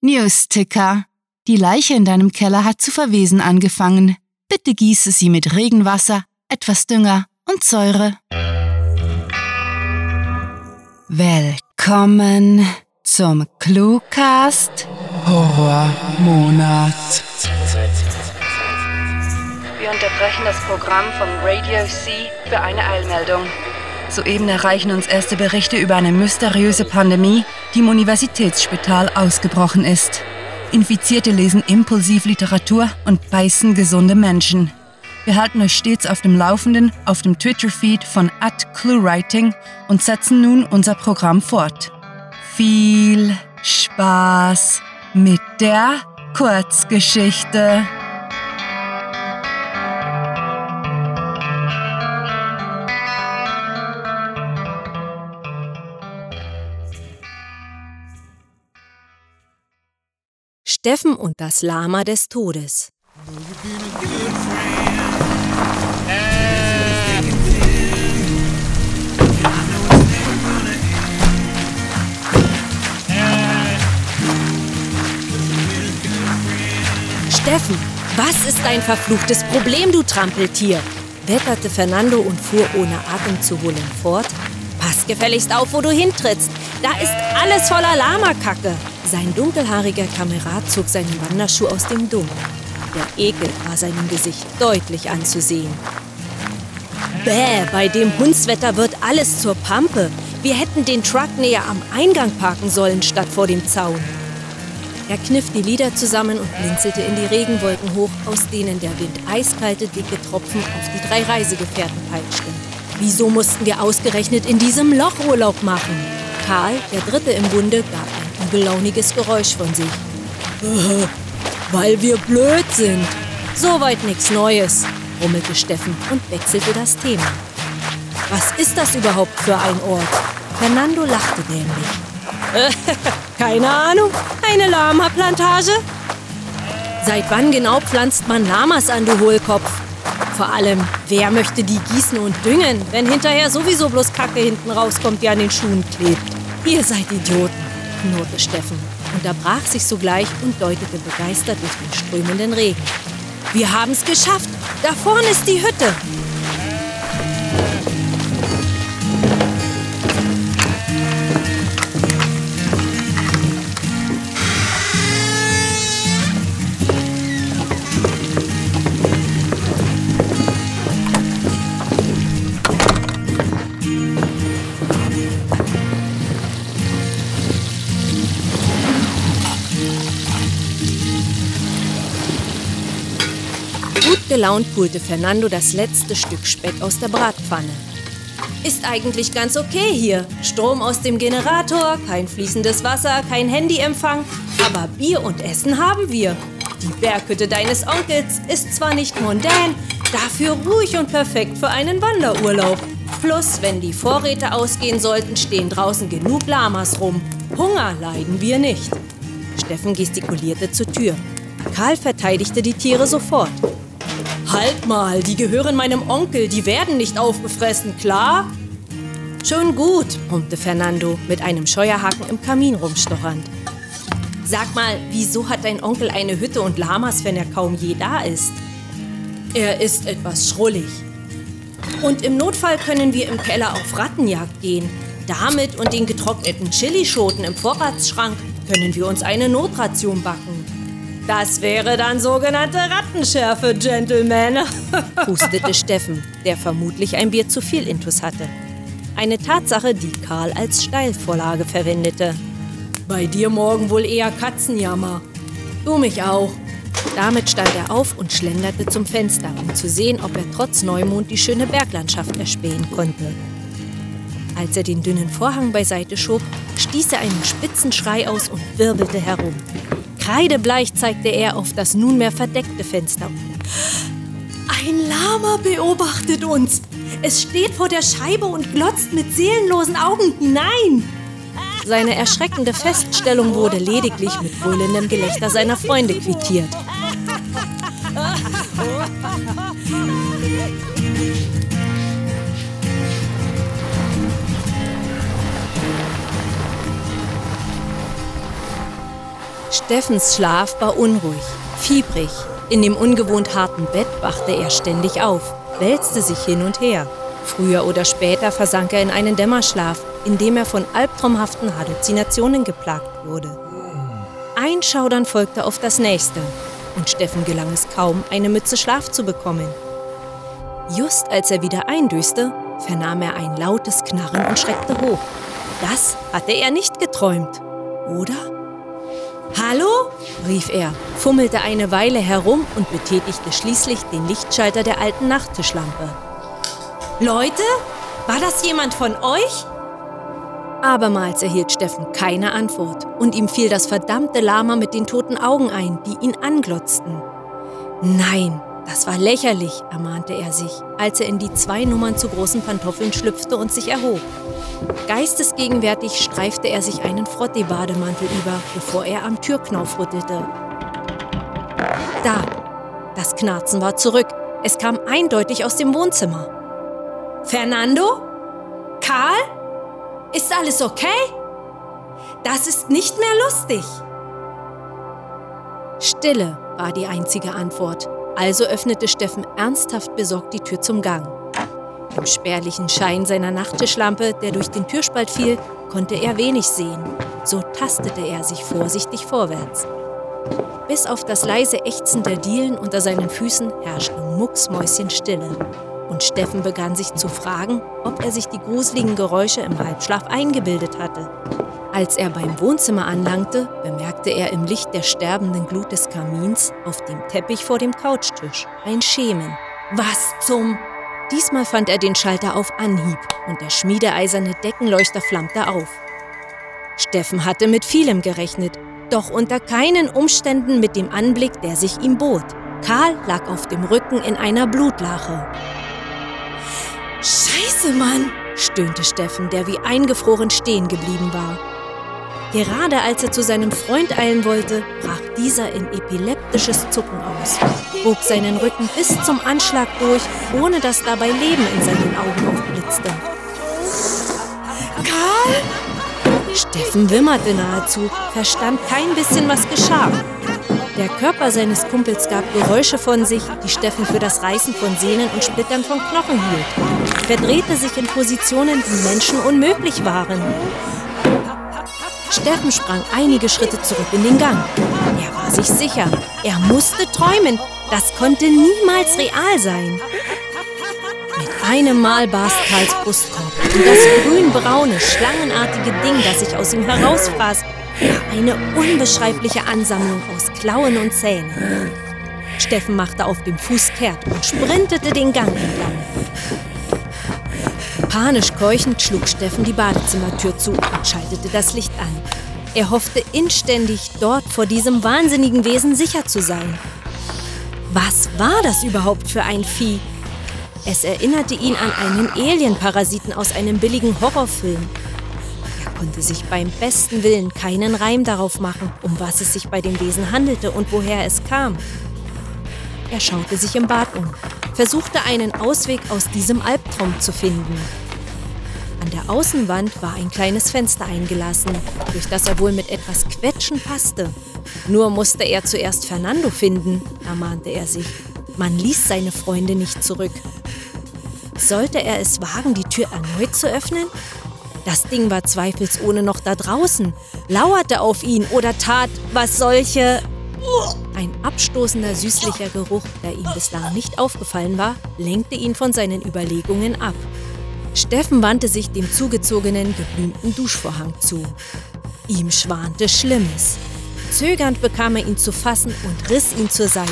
Newsticker. Die Leiche in deinem Keller hat zu verwesen angefangen. Bitte gieße sie mit Regenwasser, etwas Dünger und Säure. Willkommen zum Cluecast Horrormonat. Wir unterbrechen das Programm von Radio C für eine Eilmeldung. Soeben erreichen uns erste Berichte über eine mysteriöse Pandemie, die im Universitätsspital ausgebrochen ist. Infizierte lesen impulsiv Literatur und beißen gesunde Menschen. Wir halten euch stets auf dem Laufenden auf dem Twitter-Feed von @cluewriting und setzen nun unser Programm fort. Viel Spaß mit der Kurzgeschichte. Steffen und das Lama des Todes. Steffen, was ist dein verfluchtes Problem, du Trampeltier? wetterte Fernando und fuhr ohne Atem zu holen fort. Pass gefälligst auf, wo du hintrittst. Da ist alles voller Lamakacke. Sein dunkelhaariger Kamerad zog seinen Wanderschuh aus dem Dunkel. Der Ekel war seinem Gesicht deutlich anzusehen. Bäh, bei dem Hundswetter wird alles zur Pampe. Wir hätten den Truck näher am Eingang parken sollen, statt vor dem Zaun. Er kniff die Lider zusammen und blinzelte in die Regenwolken hoch, aus denen der Wind eiskalte, dicke Tropfen auf die drei Reisegefährten peitschte. Wieso mussten wir ausgerechnet in diesem Loch Urlaub machen? Karl, der Dritte im Bunde, gab ein übellauniges Geräusch von sich. Äh, weil wir blöd sind. Soweit nichts Neues, brummelte Steffen und wechselte das Thema. Was ist das überhaupt für ein Ort? Fernando lachte dämlich. Keine Ahnung, eine Lama-Plantage? Seit wann genau pflanzt man Lamas an, du Hohlkopf? Vor allem, wer möchte die gießen und düngen, wenn hinterher sowieso bloß Kacke hinten rauskommt, die an den Schuhen klebt? Ihr seid Idioten, knurrte Steffen, unterbrach sich sogleich und deutete begeistert durch den strömenden Regen. Wir haben's geschafft! Da vorne ist die Hütte! Gelaunt holte Fernando das letzte Stück Speck aus der Bratpfanne. Ist eigentlich ganz okay hier. Strom aus dem Generator, kein fließendes Wasser, kein Handyempfang. Aber Bier und Essen haben wir. Die Berghütte deines Onkels ist zwar nicht mondän, dafür ruhig und perfekt für einen Wanderurlaub. Plus, wenn die Vorräte ausgehen sollten, stehen draußen genug Lamas rum. Hunger leiden wir nicht. Steffen gestikulierte zur Tür. Karl verteidigte die Tiere sofort. Halt mal, die gehören meinem Onkel, die werden nicht aufgefressen, klar? Schon gut, brummte Fernando mit einem Scheuerhaken im Kamin rumstochernd. Sag mal, wieso hat dein Onkel eine Hütte und Lamas, wenn er kaum je da ist? Er ist etwas schrullig. Und im Notfall können wir im Keller auf Rattenjagd gehen. Damit und den getrockneten Chilischoten im Vorratsschrank können wir uns eine Notration backen. Das wäre dann sogenannte Rattenschärfe, Gentleman, hustete Steffen, der vermutlich ein Bier zu viel Intus hatte. Eine Tatsache, die Karl als Steilvorlage verwendete. Bei dir morgen wohl eher Katzenjammer. Du mich auch. Damit stand er auf und schlenderte zum Fenster, um zu sehen, ob er trotz Neumond die schöne Berglandschaft erspähen konnte. Als er den dünnen Vorhang beiseite schob, stieß er einen spitzen Schrei aus und wirbelte herum. Kreidebleich zeigte er auf das nunmehr verdeckte Fenster. Ein Lama beobachtet uns. Es steht vor der Scheibe und glotzt mit seelenlosen Augen hinein. Seine erschreckende Feststellung wurde lediglich mit brüllendem Gelächter seiner Freunde quittiert. Steffens Schlaf war unruhig, fiebrig. In dem ungewohnt harten Bett wachte er ständig auf, wälzte sich hin und her. Früher oder später versank er in einen Dämmerschlaf, in dem er von albtraumhaften Halluzinationen geplagt wurde. Ein Schaudern folgte auf das nächste und Steffen gelang es kaum, eine Mütze Schlaf zu bekommen. Just als er wieder eindöste, vernahm er ein lautes Knarren und schreckte hoch. Das hatte er nicht geträumt, oder? Hallo? rief er, fummelte eine Weile herum und betätigte schließlich den Lichtschalter der alten Nachttischlampe. Leute? War das jemand von euch? Abermals erhielt Steffen keine Antwort und ihm fiel das verdammte Lama mit den toten Augen ein, die ihn anglotzten. Nein, das war lächerlich, ermahnte er sich, als er in die zwei Nummern zu großen Pantoffeln schlüpfte und sich erhob. Geistesgegenwärtig streifte er sich einen Frottee-Bademantel über, bevor er am Türknauf rüttelte. Da! Das Knarzen war zurück. Es kam eindeutig aus dem Wohnzimmer. Fernando? Karl? Ist alles okay? Das ist nicht mehr lustig. Stille war die einzige Antwort. Also öffnete Steffen ernsthaft besorgt die Tür zum Gang. Im spärlichen Schein seiner Nachttischlampe, der durch den Türspalt fiel, konnte er wenig sehen. So tastete er sich vorsichtig vorwärts. Bis auf das leise Ächzen der Dielen unter seinen Füßen herrschte Mucksmäuschenstille und Steffen begann sich zu fragen, ob er sich die gruseligen Geräusche im Halbschlaf eingebildet hatte. Als er beim Wohnzimmer anlangte, bemerkte er im Licht der sterbenden Glut des Kamins auf dem Teppich vor dem Couchtisch ein Schemen. Was zum... Diesmal fand er den Schalter auf Anhieb und der schmiedeeiserne Deckenleuchter flammte auf. Steffen hatte mit vielem gerechnet, doch unter keinen Umständen mit dem Anblick, der sich ihm bot. Karl lag auf dem Rücken in einer Blutlache. Scheiße, Mann, stöhnte Steffen, der wie eingefroren stehen geblieben war. Gerade als er zu seinem Freund eilen wollte, brach dieser in epileptisches Zucken aus, bog seinen Rücken bis zum Anschlag durch, ohne dass dabei Leben in seinen Augen aufblitzte. Karl? Steffen wimmerte nahezu, verstand kein bisschen, was geschah. Der Körper seines Kumpels gab Geräusche von sich, die Steffen für das Reißen von Sehnen und Splittern von Knochen hielt. Verdrehte sich in Positionen, die Menschen unmöglich waren. Steffen sprang einige Schritte zurück in den Gang. Er war sich sicher, er musste träumen. Das konnte niemals real sein. Mit einem Mal barst Karls Brustkorb und das grünbraune, schlangenartige Ding, das sich aus ihm herausfraß, war eine unbeschreibliche Ansammlung aus Klauen und Zähnen. Steffen machte auf dem Fuß kehrt und sprintete den Gang entlang. Panisch keuchend schlug Steffen die Badezimmertür zu und schaltete das Licht an. Er hoffte inständig, dort vor diesem wahnsinnigen Wesen sicher zu sein. Was war das überhaupt für ein Vieh? Es erinnerte ihn an einen Alienparasiten aus einem billigen Horrorfilm konnte sich beim besten Willen keinen Reim darauf machen, um was es sich bei dem Wesen handelte und woher es kam. Er schaute sich im Bad um, versuchte einen Ausweg aus diesem Albtraum zu finden. An der Außenwand war ein kleines Fenster eingelassen, durch das er wohl mit etwas Quetschen passte. Nur musste er zuerst Fernando finden, ermahnte er sich. Man ließ seine Freunde nicht zurück. Sollte er es wagen, die Tür erneut zu öffnen? Das Ding war zweifelsohne noch da draußen, lauerte auf ihn oder tat, was solche... Ein abstoßender, süßlicher Geruch, der ihm bislang nicht aufgefallen war, lenkte ihn von seinen Überlegungen ab. Steffen wandte sich dem zugezogenen, geblümten Duschvorhang zu. Ihm schwante Schlimmes. Zögernd bekam er ihn zu fassen und riss ihn zur Seite.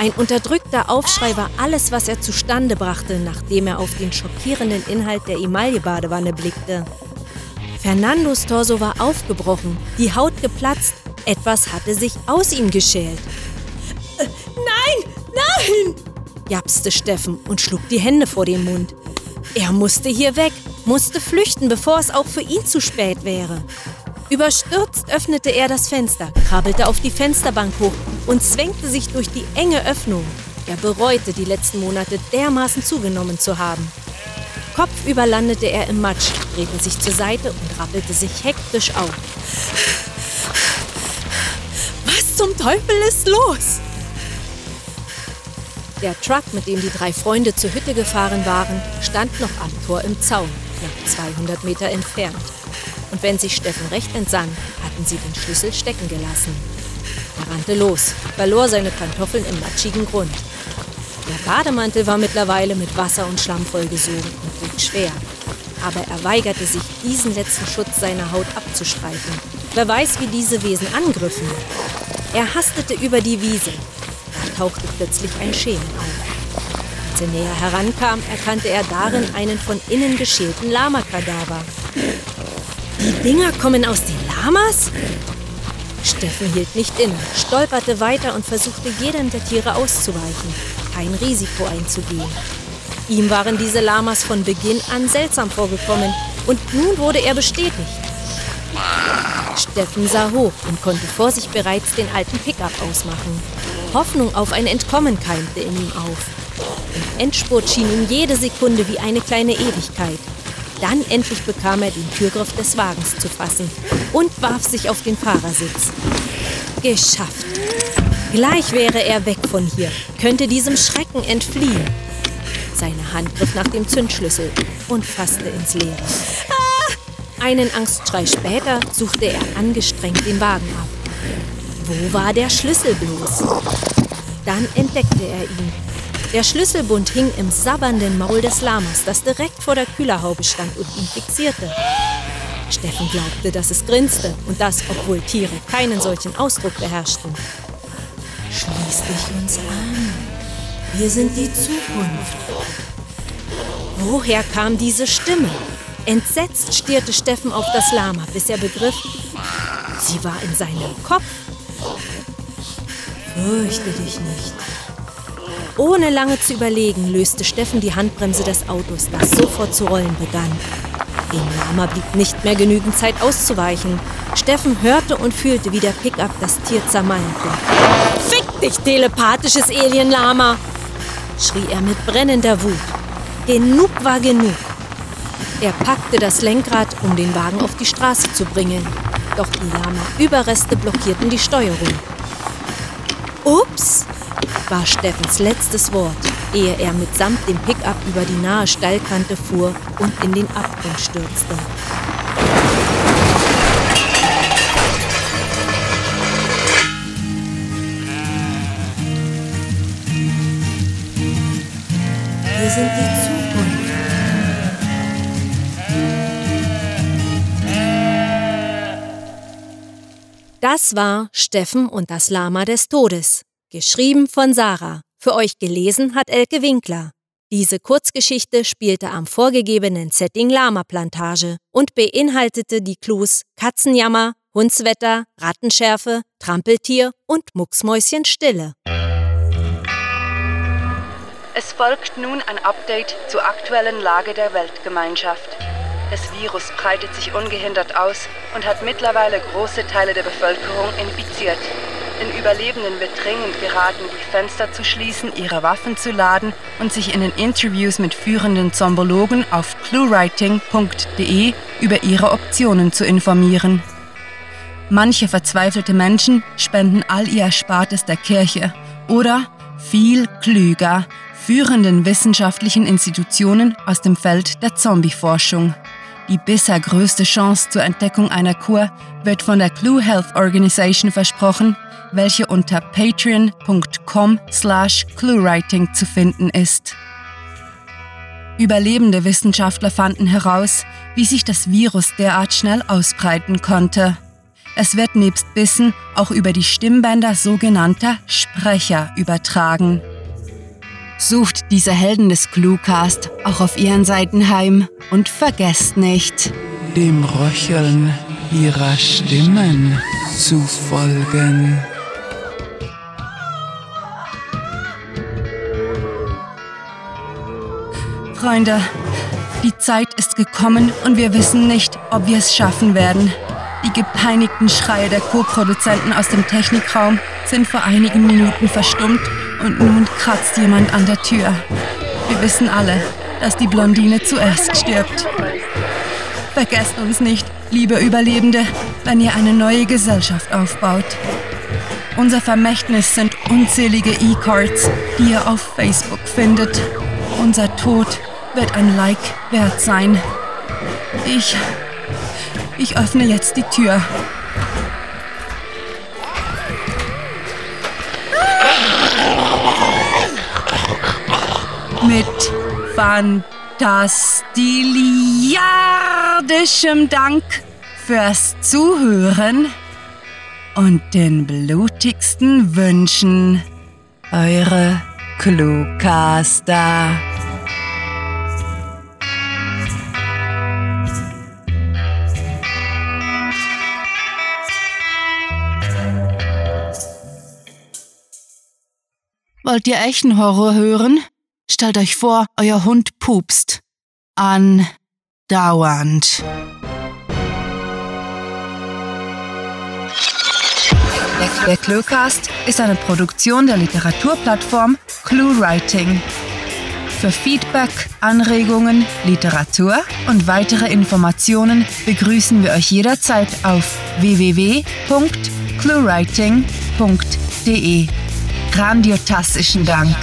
Ein unterdrückter Aufschrei war alles, was er zustande brachte, nachdem er auf den schockierenden Inhalt der Emaillebadewanne blickte. Fernandos Torso war aufgebrochen, die Haut geplatzt, etwas hatte sich aus ihm geschält. Äh, nein, nein! japste Steffen und schlug die Hände vor den Mund. Er musste hier weg, musste flüchten, bevor es auch für ihn zu spät wäre. Überstürzt öffnete er das Fenster, krabbelte auf die Fensterbank hoch und zwängte sich durch die enge Öffnung. Er bereute, die letzten Monate dermaßen zugenommen zu haben. Kopfüber landete er im Matsch, drehte sich zur Seite und rappelte sich hektisch auf. Teufel ist los? Der Truck, mit dem die drei Freunde zur Hütte gefahren waren, stand noch am Tor im Zaun, knapp 200 Meter entfernt. Und wenn sich Steffen recht entsann, hatten sie den Schlüssel stecken gelassen. Er rannte los, verlor seine Pantoffeln im matschigen Grund. Der Bademantel war mittlerweile mit Wasser und Schlamm vollgesogen und blieb schwer. Aber er weigerte sich, diesen letzten Schutz seiner Haut abzustreifen. Wer weiß, wie diese Wesen angriffen. Er hastete über die Wiese. Tauchte plötzlich ein Schemen auf. Als er näher herankam, erkannte er darin einen von innen geschälten Lamakadaver. Die Dinger kommen aus den Lamas? Steffen hielt nicht inne, stolperte weiter und versuchte jedem der Tiere auszuweichen, kein Risiko einzugehen. Ihm waren diese Lamas von Beginn an seltsam vorgekommen und nun wurde er bestätigt. Steffen sah hoch und konnte vor sich bereits den alten Pickup ausmachen. Hoffnung auf ein Entkommen keimte in ihm auf. Im Endspurt schien ihm jede Sekunde wie eine kleine Ewigkeit. Dann endlich bekam er den Türgriff des Wagens zu fassen und warf sich auf den Fahrersitz. Geschafft. Gleich wäre er weg von hier, könnte diesem Schrecken entfliehen. Seine Hand griff nach dem Zündschlüssel und fasste ins Leere. Ah! Einen Angstschrei später suchte er angestrengt den Wagen ab. Wo war der Schlüssel bloß? Dann entdeckte er ihn der Schlüsselbund hing im sabbernden Maul des Lamas, das direkt vor der Kühlerhaube stand und ihn fixierte. Steffen glaubte, dass es grinste und das, obwohl Tiere keinen solchen Ausdruck beherrschten. Schließ dich uns an. Wir sind die Zukunft. Woher kam diese Stimme? Entsetzt stierte Steffen auf das Lama, bis er begriff, sie war in seinem Kopf. Fürchte dich nicht. Ohne lange zu überlegen, löste Steffen die Handbremse des Autos, das sofort zu rollen begann. Dem Lama blieb nicht mehr genügend Zeit auszuweichen. Steffen hörte und fühlte, wie der Pickup das Tier zermalmte. Fick dich, telepathisches Alien-Lama! schrie er mit brennender Wut. Genug war genug. Er packte das Lenkrad, um den Wagen auf die Straße zu bringen. Doch die Lama-Überreste blockierten die Steuerung. Ups! war Steffens letztes Wort, ehe er mitsamt dem Pickup über die nahe Steilkante fuhr und in den Abgrund stürzte. Wir sind die Zukunft. Das war Steffen und das Lama des Todes Geschrieben von Sarah. Für euch gelesen hat Elke Winkler. Diese Kurzgeschichte spielte am vorgegebenen Setting Lama-Plantage und beinhaltete die Clues Katzenjammer, Hundswetter, Rattenschärfe, Trampeltier und Mucksmäuschenstille. Es folgt nun ein Update zur aktuellen Lage der Weltgemeinschaft. Das Virus breitet sich ungehindert aus und hat mittlerweile große Teile der Bevölkerung infiziert. Den Überlebenden wird dringend geraten, die Fenster zu schließen, ihre Waffen zu laden und sich in den Interviews mit führenden Zombologen auf cluewriting.de über ihre Optionen zu informieren. Manche verzweifelte Menschen spenden all ihr Erspartes der Kirche oder, viel klüger, führenden wissenschaftlichen Institutionen aus dem Feld der Zombieforschung. Die bisher größte Chance zur Entdeckung einer Kur wird von der Clue Health Organization versprochen, welche unter patreon.com slash cluewriting zu finden ist. Überlebende Wissenschaftler fanden heraus, wie sich das Virus derart schnell ausbreiten konnte. Es wird nebst Bissen auch über die Stimmbänder sogenannter Sprecher übertragen. Sucht diese Helden des Cluecast auch auf ihren Seiten heim und vergesst nicht, dem Röcheln ihrer Stimmen zu folgen. Freunde, die Zeit ist gekommen und wir wissen nicht, ob wir es schaffen werden. Die gepeinigten Schreie der Co-Produzenten aus dem Technikraum sind vor einigen Minuten verstummt und nun kratzt jemand an der Tür. Wir wissen alle, dass die Blondine zuerst stirbt. Vergesst uns nicht, liebe Überlebende, wenn ihr eine neue Gesellschaft aufbaut. Unser Vermächtnis sind unzählige E-Cards, die ihr auf Facebook findet. Unser Tod wird ein Like wert sein. Ich. Ich öffne jetzt die Tür. Mit fantastiliardischem Dank fürs Zuhören und den blutigsten Wünschen. Eure Cluecaster. Wollt ihr echten Horror hören? Stellt euch vor, euer Hund pupst. Andauernd. Der Cluecast ist eine Produktion der Literaturplattform ClueWriting. Für Feedback, Anregungen, Literatur und weitere Informationen begrüßen wir euch jederzeit auf www.cluewriting.de. Grandiotastischen Dank.